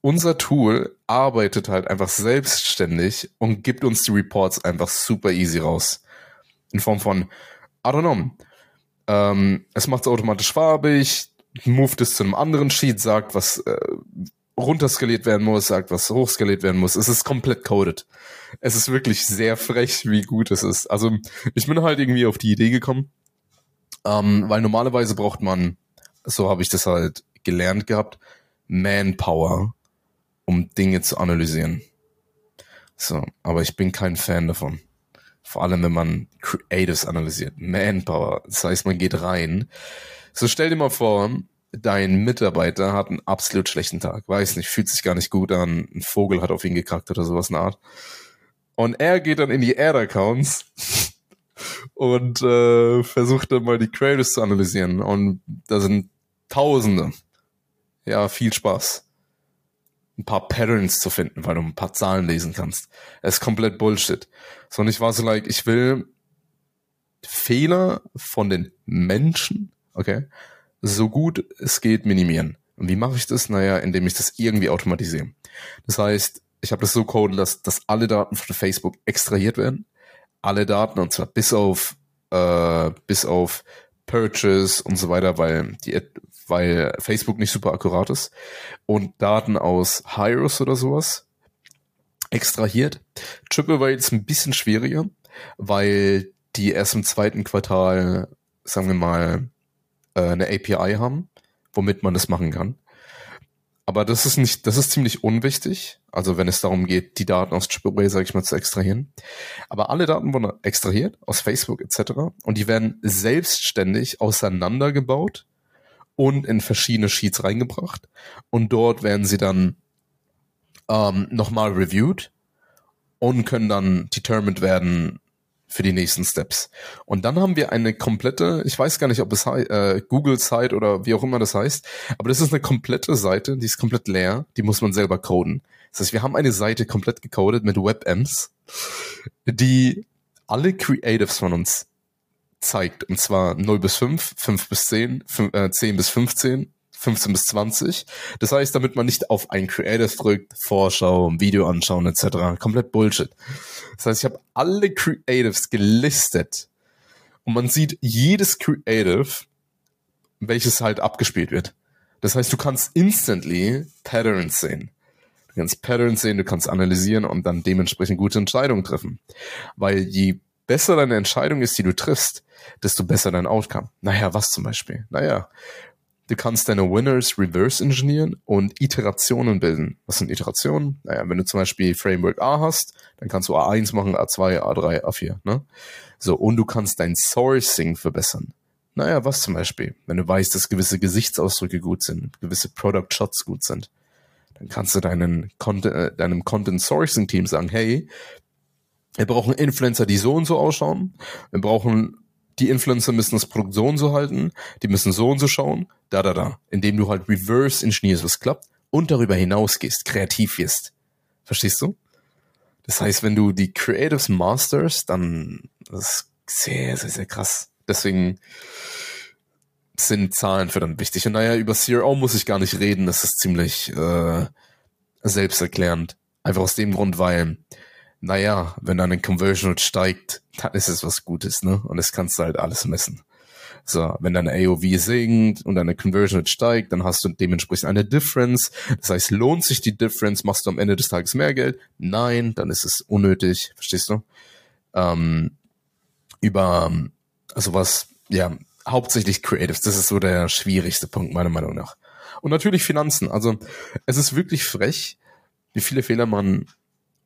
unser Tool arbeitet halt einfach selbstständig und gibt uns die Reports einfach super easy raus. In Form von, I don't know, ähm, es macht es automatisch farbig, moved es zu einem anderen Sheet, sagt, was äh, runterskaliert werden muss, sagt, was hochskaliert werden muss. Es ist komplett coded. Es ist wirklich sehr frech, wie gut es ist. Also ich bin halt irgendwie auf die Idee gekommen, ähm, weil normalerweise braucht man, so habe ich das halt gelernt gehabt, Manpower um Dinge zu analysieren. So, aber ich bin kein Fan davon. Vor allem, wenn man Creatives analysiert. Manpower. Das heißt, man geht rein. So stell dir mal vor, dein Mitarbeiter hat einen absolut schlechten Tag. Weiß nicht, fühlt sich gar nicht gut an. Ein Vogel hat auf ihn gekackt oder sowas in der Art. Und er geht dann in die Ad-Accounts und äh, versucht dann mal die Creatives zu analysieren. Und da sind Tausende. Ja, viel Spaß ein paar Patterns zu finden, weil du ein paar Zahlen lesen kannst. Es ist komplett Bullshit. So, und ich war so like, ich will Fehler von den Menschen, okay, so gut es geht minimieren. Und wie mache ich das? Naja, indem ich das irgendwie automatisiere. Das heißt, ich habe das so coded, dass, dass alle Daten von Facebook extrahiert werden. Alle Daten, und zwar bis auf, äh, bis auf Purchase und so weiter, weil die, weil Facebook nicht super akkurat ist und Daten aus Hyros oder sowas extrahiert. Triple ist ein bisschen schwieriger, weil die erst im zweiten Quartal, sagen wir mal, äh, eine API haben, womit man das machen kann. Aber das ist nicht, das ist ziemlich unwichtig. Also wenn es darum geht, die Daten aus Triple sage ich mal, zu extrahieren. Aber alle Daten wurden extrahiert aus Facebook etc. Und die werden selbstständig auseinandergebaut und in verschiedene Sheets reingebracht. Und dort werden sie dann ähm, nochmal reviewed und können dann determined werden für die nächsten Steps. Und dann haben wir eine komplette, ich weiß gar nicht, ob es äh, Google Site oder wie auch immer das heißt, aber das ist eine komplette Seite, die ist komplett leer, die muss man selber coden. Das heißt, wir haben eine Seite komplett gecodet mit WebAmps, die alle Creatives von uns zeigt. Und zwar 0 bis 5, 5 bis 10, 5, äh, 10 bis 15, 15 bis 20. Das heißt, damit man nicht auf ein Creative drückt, Vorschau, Video anschauen etc. Komplett Bullshit. Das heißt, ich habe alle Creatives gelistet und man sieht jedes Creative, welches halt abgespielt wird. Das heißt, du kannst instantly Patterns sehen. Du kannst Patterns sehen, du kannst analysieren und dann dementsprechend gute Entscheidungen treffen. Weil je besser deine Entscheidung ist, die du triffst, desto besser dein Outcome. Naja, was zum Beispiel? Naja, du kannst deine Winners reverse engineeren und Iterationen bilden. Was sind Iterationen? Naja, wenn du zum Beispiel Framework A hast, dann kannst du A1 machen, A2, A3, A4, ne? So, und du kannst dein Sourcing verbessern. Naja, was zum Beispiel? Wenn du weißt, dass gewisse Gesichtsausdrücke gut sind, gewisse Product Shots gut sind, dann kannst du deinen Content, äh, deinem Content Sourcing Team sagen, hey, wir brauchen Influencer, die so und so ausschauen. Wir brauchen die Influencer müssen das Produkt so und so halten, die müssen so und so schauen, da, da, da. Indem du halt reverse engineerst, was klappt und darüber hinausgehst, kreativ wirst. Verstehst du? Das heißt, wenn du die Creatives masters, dann das ist sehr, sehr, sehr krass. Deswegen sind Zahlen für dann wichtig. Und naja, über CRO muss ich gar nicht reden, das ist ziemlich äh, selbsterklärend. Einfach aus dem Grund, weil, naja, wenn deine Conversion steigt, dann ist es was Gutes, ne? Und das kannst du halt alles messen. So, wenn deine AOV sinkt und deine Conversion Rate steigt, dann hast du dementsprechend eine Difference. Das heißt, lohnt sich die Difference? Machst du am Ende des Tages mehr Geld? Nein, dann ist es unnötig. Verstehst du? Ähm, über, also was, ja, hauptsächlich Creatives. Das ist so der schwierigste Punkt, meiner Meinung nach. Und natürlich Finanzen. Also, es ist wirklich frech, wie viele Fehler man,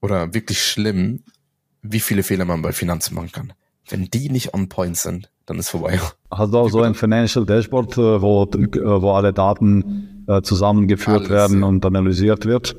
oder wirklich schlimm, wie viele Fehler man bei Finanzen machen kann. Wenn die nicht on point sind, dann ist vorbei. Hast du auch so ein Financial Dashboard, äh, wo, äh, wo alle Daten äh, zusammengeführt Alles, werden und analysiert wird?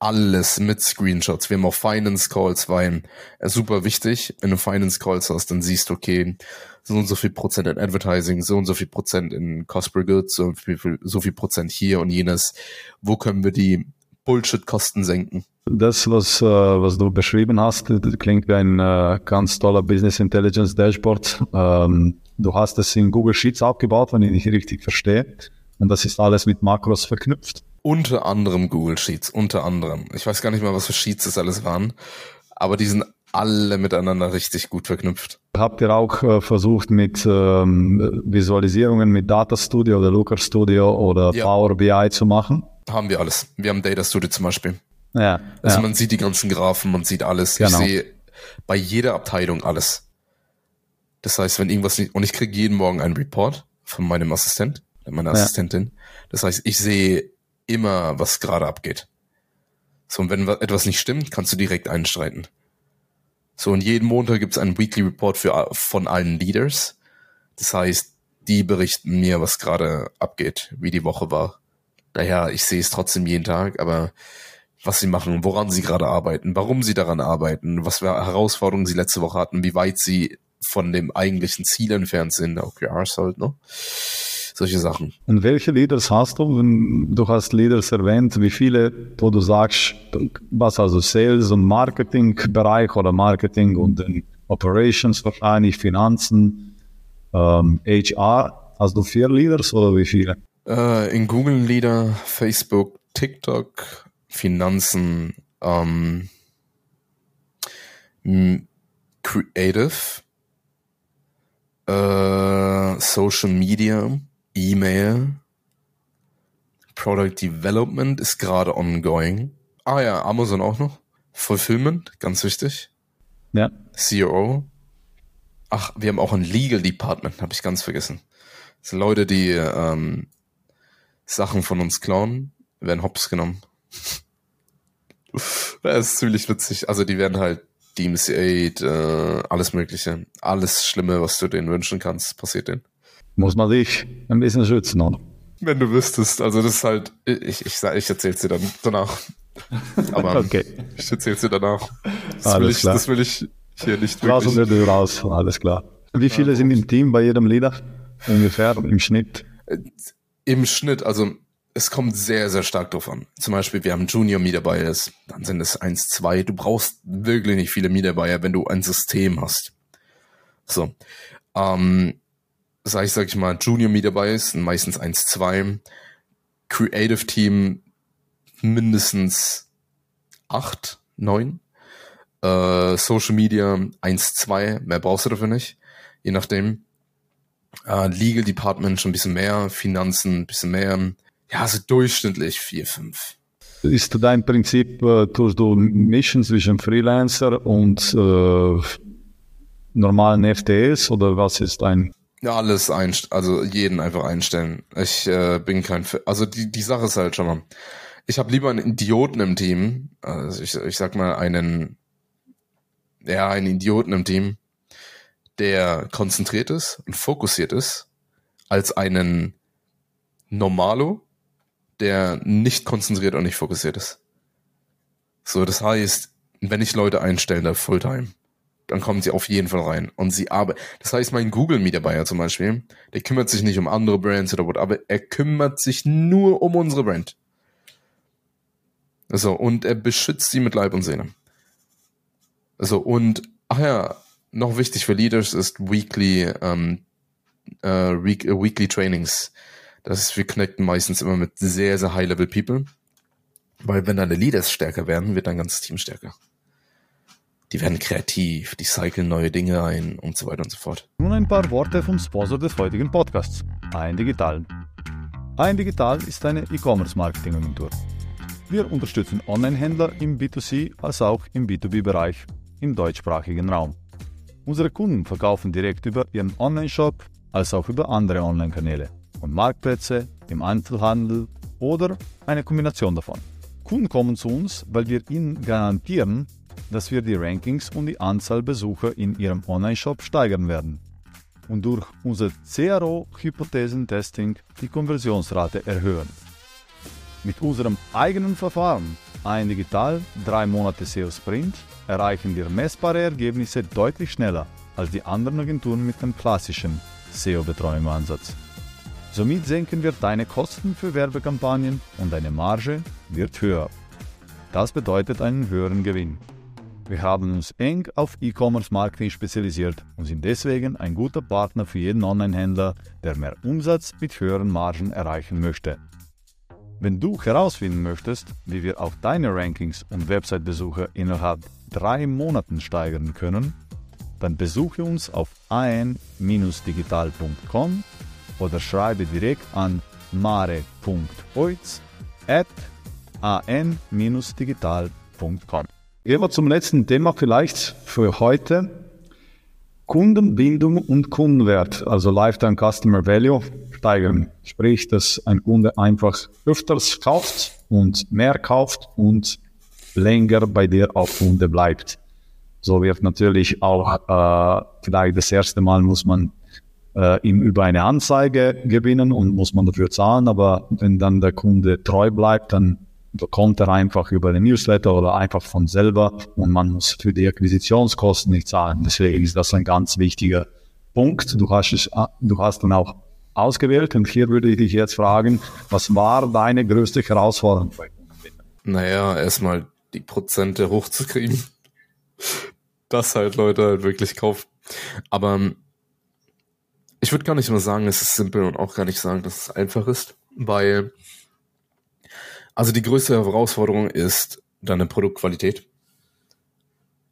Alles mit Screenshots. Wir haben auch Finance Calls, weil äh, super wichtig, wenn du Finance Calls hast, dann siehst du, okay, so und so viel Prozent in Advertising, so und so viel Prozent in Cost per Goods, so viel, so viel Prozent hier und jenes. Wo können wir die Bullshit-Kosten senken? Das, was, äh, was du beschrieben hast, klingt wie ein äh, ganz toller Business Intelligence Dashboard. Ähm, du hast es in Google Sheets aufgebaut, wenn ich nicht richtig verstehe. Und das ist alles mit Makros verknüpft. Unter anderem Google Sheets, unter anderem. Ich weiß gar nicht mal, was für Sheets das alles waren. Aber die sind alle miteinander richtig gut verknüpft. Habt ihr auch äh, versucht mit ähm, Visualisierungen mit Data Studio oder Looker Studio oder ja. Power BI zu machen? Haben wir alles. Wir haben Data Studio zum Beispiel. Ja. Also ja. man sieht die ganzen Graphen, man sieht alles. Genau. Ich sehe bei jeder Abteilung alles. Das heißt, wenn irgendwas nicht, und ich kriege jeden Morgen einen Report von meinem Assistent, meiner ja. Assistentin. Das heißt, ich sehe immer, was gerade abgeht. So, und wenn etwas nicht stimmt, kannst du direkt einstreiten. So, und jeden Montag gibt es einen Weekly Report für, von allen Leaders. Das heißt, die berichten mir, was gerade abgeht, wie die Woche war. Daher, ich sehe es trotzdem jeden Tag, aber was sie machen, woran sie gerade arbeiten, warum sie daran arbeiten, was für Herausforderungen sie letzte Woche hatten, wie weit sie von dem eigentlichen Ziel entfernt sind, OKRs halt, ne? Solche Sachen. Und welche Leaders hast du? Du hast Leaders erwähnt, wie viele, wo du sagst, was also Sales und Marketing-Bereich oder Marketing und Operations wahrscheinlich, Finanzen, ähm, HR. Hast du vier Leaders oder wie viele? Äh, in Google Leader, Facebook, TikTok, Finanzen, ähm, Creative, äh, Social Media, E-Mail, Product Development ist gerade ongoing. Ah ja, Amazon auch noch. Fulfillment, ganz wichtig. Ja. CRO. Ach, wir haben auch ein Legal Department, habe ich ganz vergessen. Das sind Leute, die ähm, Sachen von uns klauen, werden hops genommen. das ist ziemlich witzig. Also die werden halt DMC8, äh, alles Mögliche. Alles Schlimme, was du denen wünschen kannst, passiert denen. Muss man sich ein bisschen schützen, oder? Wenn du wüsstest. Also das ist halt, ich, ich, ich erzähl's dir dann danach. Aber okay. ich erzähl's dir danach. Das alles will ich, klar. Das will ich hier nicht wirklich. Raus und raus, alles klar. Wie viele sind im Team bei jedem Leader? Ungefähr im Schnitt? Im Schnitt, also es kommt sehr, sehr stark drauf an. Zum Beispiel, wir haben Junior Mitarbeiter, dann sind es eins, zwei. Du brauchst wirklich nicht viele Mitarbeiter, wenn du ein System hast. So. Ähm, sag ich, sag ich mal, Junior Mitarbeiter sind meistens eins, zwei. Creative Team mindestens acht, neun. Äh, Social Media eins, zwei. Mehr brauchst du dafür nicht. Je nachdem. Äh, Legal Department schon ein bisschen mehr. Finanzen ein bisschen mehr ja, also durchschnittlich vier, fünf. Ist dein Prinzip, äh, tust du mischen zwischen Freelancer und äh, normalen FTS oder was ist dein? Ja, alles einstellen, also jeden einfach einstellen. Ich äh, bin kein, also die, die Sache ist halt schon mal, ich habe lieber einen Idioten im Team, also ich, ich sag mal einen, ja, einen Idioten im Team, der konzentriert ist und fokussiert ist, als einen Normalo, der nicht konzentriert und nicht fokussiert ist. So, das heißt, wenn ich Leute einstelle, da Fulltime, dann kommen sie auf jeden Fall rein und sie arbeiten. Das heißt, mein Google-Mitarbeiter zum Beispiel, der kümmert sich nicht um andere Brands oder what, aber er kümmert sich nur um unsere Brand. So, und er beschützt sie mit Leib und Sehne. So, und, ach ja, noch wichtig für Leaders ist Weekly, ähm, äh, Week, äh, Weekly Trainings. Das ist, wir connecten meistens immer mit sehr, sehr High-Level People. Weil wenn deine Leaders stärker werden, wird dein ganzes Team stärker. Die werden kreativ, die cyclen neue Dinge ein und so weiter und so fort. Nun ein paar Worte vom Sponsor des heutigen Podcasts, Ein Digital. Ein Digital ist eine E-Commerce-Marketing-Agentur. Wir unterstützen Online-Händler im B2C als auch im B2B-Bereich im deutschsprachigen Raum. Unsere Kunden verkaufen direkt über ihren Online-Shop als auch über andere Online-Kanäle und Marktplätze, im Einzelhandel oder eine Kombination davon. Kunden kommen zu uns, weil wir ihnen garantieren, dass wir die Rankings und die Anzahl Besucher in ihrem Online-Shop steigern werden und durch unser CRO-Hypothesentesting die Konversionsrate erhöhen. Mit unserem eigenen Verfahren, ein Digital 3 Monate SEO Sprint, erreichen wir messbare Ergebnisse deutlich schneller als die anderen Agenturen mit dem klassischen SEO-Betreuungsansatz. Somit senken wir deine Kosten für Werbekampagnen und deine Marge wird höher. Das bedeutet einen höheren Gewinn. Wir haben uns eng auf E-Commerce-Marketing spezialisiert und sind deswegen ein guter Partner für jeden Online-Händler, der mehr Umsatz mit höheren Margen erreichen möchte. Wenn du herausfinden möchtest, wie wir auch deine Rankings und Website-Besucher innerhalb drei Monaten steigern können, dann besuche uns auf an-digital.com oder schreibe direkt an mare.oiz at an-digital.com. Gehen wir zum letzten Thema vielleicht für heute. Kundenbindung und Kundenwert, also Lifetime Customer Value, steigern. Sprich, dass ein Kunde einfach öfters kauft und mehr kauft und länger bei dir auch Kunde bleibt. So wird natürlich auch äh, vielleicht das erste Mal muss man äh, ihm über eine Anzeige gewinnen und muss man dafür zahlen, aber wenn dann der Kunde treu bleibt, dann bekommt er einfach über den Newsletter oder einfach von selber und man muss für die Akquisitionskosten nicht zahlen. Deswegen ist das ein ganz wichtiger Punkt. Du hast es, du hast dann auch ausgewählt und hier würde ich dich jetzt fragen, was war deine größte Herausforderung Naja, erstmal die Prozente hochzukriegen. dass halt Leute halt wirklich kaufen. Aber ähm, ich würde gar nicht mal sagen, es ist simpel und auch gar nicht sagen, dass es einfach ist, weil also die größte Herausforderung ist deine Produktqualität.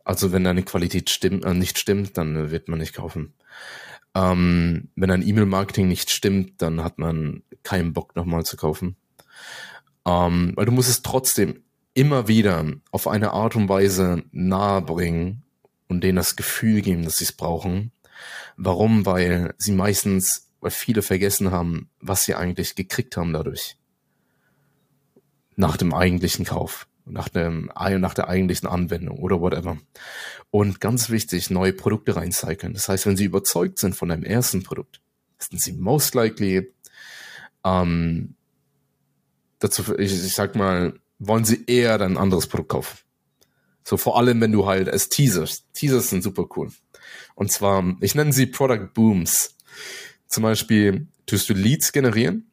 Also wenn deine Qualität stimmt, äh, nicht stimmt, dann wird man nicht kaufen. Ähm, wenn dein E-Mail-Marketing nicht stimmt, dann hat man keinen Bock nochmal zu kaufen. Ähm, weil du musst es trotzdem immer wieder auf eine Art und Weise nahebringen und denen das Gefühl geben, dass sie es brauchen. Warum? Weil sie meistens, weil viele vergessen haben, was sie eigentlich gekriegt haben dadurch nach dem eigentlichen Kauf, nach, dem, nach der eigentlichen Anwendung oder whatever. Und ganz wichtig, neue Produkte reincyclen. Das heißt, wenn Sie überzeugt sind von einem ersten Produkt, sind Sie most likely ähm, dazu, ich, ich sag mal, wollen Sie eher dann ein anderes Produkt kaufen. So vor allem, wenn du halt es teaserst. Teasers sind super cool. Und zwar, ich nenne sie Product Booms. Zum Beispiel tust du Leads generieren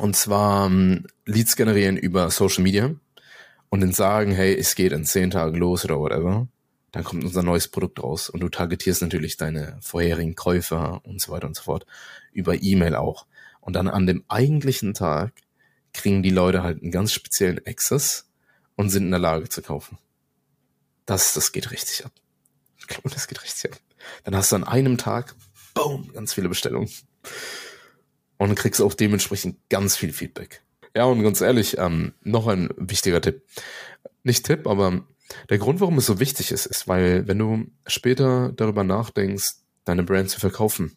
und zwar ähm, Leads generieren über Social Media und dann sagen, hey, es geht in zehn Tagen los oder whatever. Dann kommt unser neues Produkt raus und du targetierst natürlich deine vorherigen Käufer und so weiter und so fort. Über E-Mail auch. Und dann an dem eigentlichen Tag kriegen die Leute halt einen ganz speziellen Access und sind in der Lage zu kaufen. Das, das geht richtig ab. Ich glaube, das geht richtig ab. Dann hast du an einem Tag, boom, ganz viele Bestellungen und kriegst auch dementsprechend ganz viel Feedback. Ja, und ganz ehrlich, ähm, noch ein wichtiger Tipp. Nicht Tipp, aber der Grund, warum es so wichtig ist, ist, weil wenn du später darüber nachdenkst, deine Brand zu verkaufen,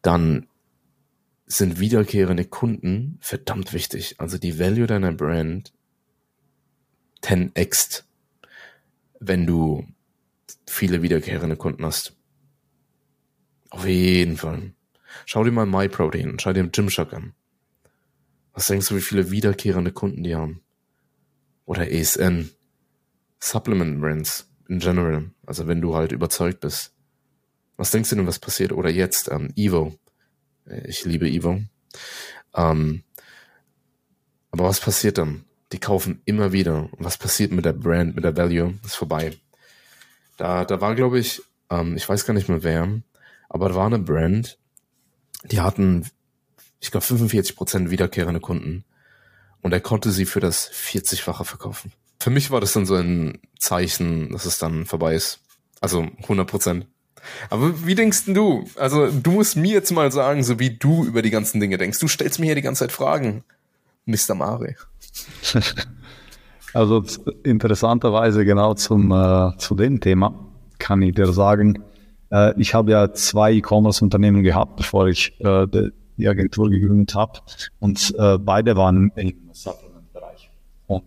dann sind wiederkehrende Kunden verdammt wichtig. Also die Value deiner Brand 10x, wenn du viele wiederkehrende Kunden hast. Auf jeden Fall. Schau dir mal MyProtein und schau dir Gymshark an. Was denkst du, wie viele wiederkehrende Kunden die haben? Oder ESN. Supplement Brands in general. Also wenn du halt überzeugt bist. Was denkst du denn, was passiert? Oder jetzt, ähm, Evo. Ich liebe Evo. Ähm, aber was passiert dann? die kaufen immer wieder. Was passiert mit der Brand, mit der Value? Ist vorbei. Da, da war, glaube ich, ähm, ich weiß gar nicht mehr wer, aber da war eine Brand, die hatten, ich glaube, 45 Prozent wiederkehrende Kunden. Und er konnte sie für das 40-fache verkaufen. Für mich war das dann so ein Zeichen, dass es dann vorbei ist. Also 100 Prozent. Aber wie denkst denn du? Also du musst mir jetzt mal sagen, so wie du über die ganzen Dinge denkst. Du stellst mir hier die ganze Zeit Fragen, Mr. Mare. Also interessanterweise genau zum äh, zu dem Thema kann ich dir sagen, äh, ich habe ja zwei E-Commerce-Unternehmen gehabt, bevor ich äh, die, Agentur gegründet habe und äh, beide waren im Supplement-Bereich. Und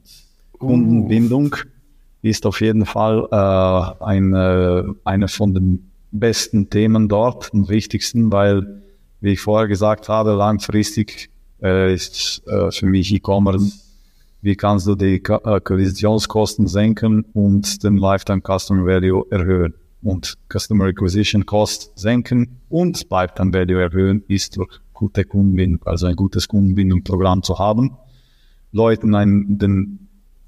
Kundenbindung uh. ist auf jeden Fall äh, eine, eine von den besten Themen dort und wichtigsten, weil, wie ich vorher gesagt habe, langfristig äh, ist äh, für mich E-Commerce, wie kannst du die Akquisitionskosten senken und den Lifetime Customer Value erhöhen. Und Customer Acquisition Cost senken und Lifetime Value erhöhen ist durch gute Kundenbindung, also ein gutes Kundenbindungsprogramm zu haben. Leuten ein, den,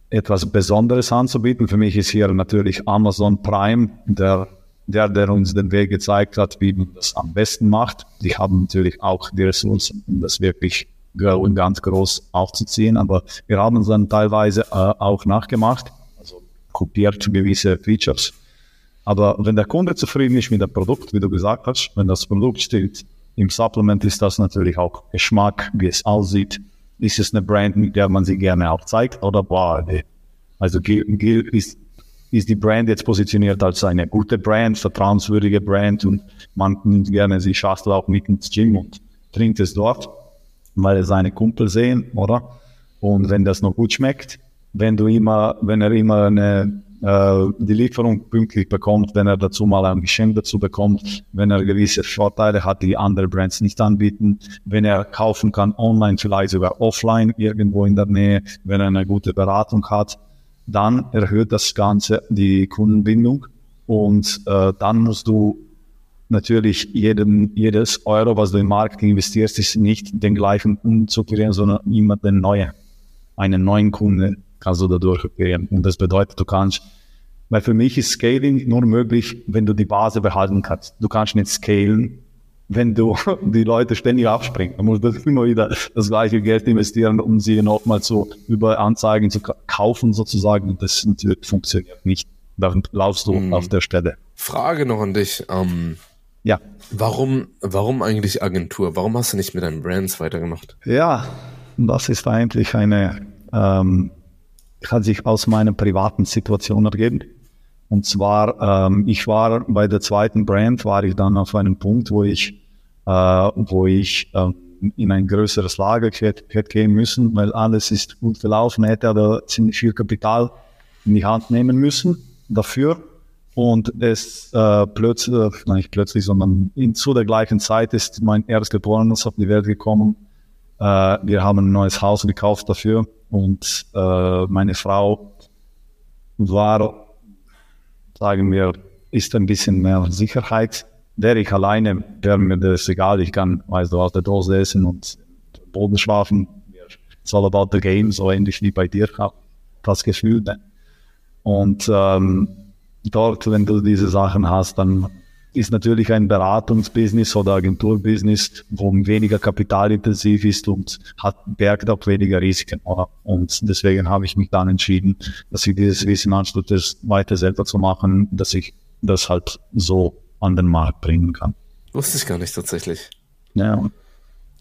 etwas Besonderes anzubieten. Für mich ist hier natürlich Amazon Prime der der, der uns den Weg gezeigt hat, wie man das am besten macht. Die haben natürlich auch die Ressourcen, um das wirklich ganz groß aufzuziehen, aber wir haben es dann teilweise äh, auch nachgemacht, also kopiert gewisse Features. Aber wenn der Kunde zufrieden ist mit dem Produkt, wie du gesagt hast, wenn das Produkt steht, im Supplement ist das natürlich auch Geschmack, wie es aussieht. Ist es eine Brand, mit der man sie gerne auch zeigt? Oder boah, also ist ist die Brand jetzt positioniert als eine gute Brand, vertrauenswürdige Brand und man nimmt gerne die Schachtel auch mit ins Gym und trinkt es dort, weil er seine Kumpel sehen, oder? Und wenn das noch gut schmeckt, wenn du immer, wenn er immer eine, äh, die Lieferung pünktlich bekommt, wenn er dazu mal ein Geschenk dazu bekommt, wenn er gewisse Vorteile hat, die andere Brands nicht anbieten, wenn er kaufen kann online, vielleicht sogar offline irgendwo in der Nähe, wenn er eine gute Beratung hat, dann erhöht das Ganze die Kundenbindung und äh, dann musst du natürlich jeden, jedes Euro, was du im Marketing investierst, ist nicht den gleichen Kunden zu sondern immer den neuen. Einen neuen Kunden kannst du dadurch kreieren. Und das bedeutet, du kannst, weil für mich ist Scaling nur möglich, wenn du die Basis behalten kannst. Du kannst nicht scalen, wenn du die Leute ständig abspringen. Du musst immer wieder das gleiche Geld investieren, um sie nochmal so über Anzeigen zu kaufen sozusagen. Das funktioniert nicht. Dann laufst du mhm. auf der Stelle. Frage noch an dich. Ähm, ja. Warum, warum eigentlich Agentur? Warum hast du nicht mit deinen Brands weitergemacht? Ja, das ist eigentlich eine, ähm, hat sich aus meiner privaten Situation ergeben. Und zwar, ähm, ich war bei der zweiten Brand, war ich dann auf einem Punkt, wo ich, äh, wo ich äh, in ein größeres Lager hätte, hätte gehen müssen, weil alles ist gut gelaufen, hätte aber ziemlich viel Kapital in die Hand nehmen müssen dafür. Und es äh, plötzlich, äh, nicht plötzlich, sondern in, zu der gleichen Zeit ist mein Erstgeborenes auf die Welt gekommen. Äh, wir haben ein neues Haus gekauft dafür und äh, meine Frau war sagen wir, ist ein bisschen mehr Sicherheit. Wäre ich alleine, wäre mir das egal. Ich kann, weißt du, aus der Dose essen und Boden schlafen. It's all about the game, so ähnlich wie bei dir, das Gefühl. Ne? Und ähm, dort, wenn du diese Sachen hast, dann ist natürlich ein Beratungsbusiness oder Agenturbusiness, wo weniger kapitalintensiv ist und hat, bergt auch weniger Risiken. Oder? Und deswegen habe ich mich dann entschieden, dass ich dieses Wissen anstatt weiter selber zu machen, dass ich das halt so an den Markt bringen kann. Wusste ich gar nicht tatsächlich. Ja.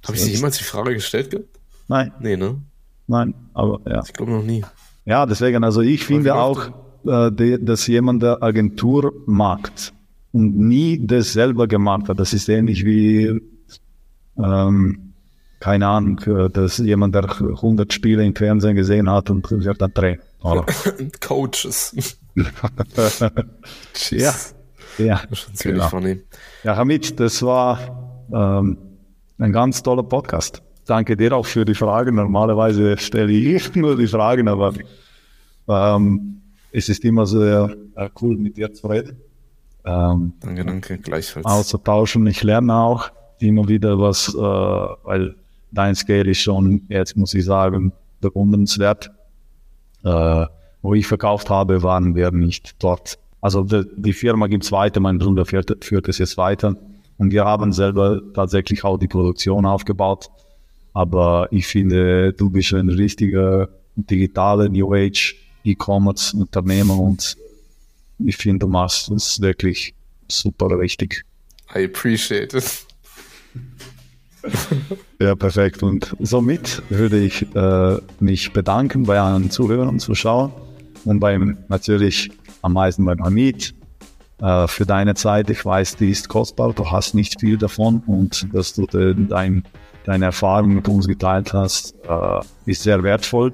Habe ich dir jemals die Frage gestellt gehabt? Nein. Nee, ne? Nein, aber ja. Ich glaube noch nie. Ja, deswegen, also ich finde auch, äh, dass jemand der Agentur macht, und nie das selber gemacht hat. Das ist ähnlich wie, ähm, keine Ahnung, dass jemand, der 100 Spiele im Fernsehen gesehen hat und wird dann Trainer. Coaches. ja. Ja, genau. funny. ja, Hamid, das war ähm, ein ganz toller Podcast. Danke dir auch für die Fragen. Normalerweise stelle ich nur die Fragen, aber ähm, es ist immer sehr äh, cool, mit dir zu reden. Ähm, danke, danke, gleichfalls. Auszutauschen. Ich lerne auch immer wieder was, äh, weil dein Scale ist schon, jetzt muss ich sagen, bewundernswert. äh, wo ich verkauft habe, waren wir nicht dort. Also die, die Firma gibt's weiter, mein Bruder führt, führt es jetzt weiter. Und wir haben selber tatsächlich auch die Produktion aufgebaut. Aber ich finde, du bist ein richtiger digitaler New Age E-Commerce Unternehmer und ich finde, du machst es wirklich super richtig. I appreciate it. ja, perfekt. Und somit würde ich äh, mich bedanken bei allen Zuhörern und Zuschauern und beim natürlich am meisten beim Hamid äh, für deine Zeit. Ich weiß, die ist kostbar, du hast nicht viel davon und dass du de, dein, deine Erfahrung mit uns geteilt hast, äh, ist sehr wertvoll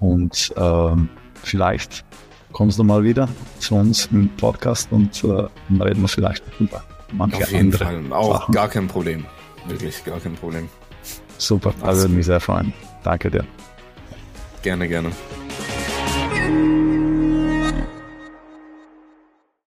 und ähm, vielleicht kommst du mal wieder zu uns im Podcast und äh, dann reden wir vielleicht über manche Auf jeden andere Fall. Auch Sachen. gar kein Problem. Wirklich gar kein Problem. Super, da würde mich sehr freuen. Danke dir. Gerne, gerne.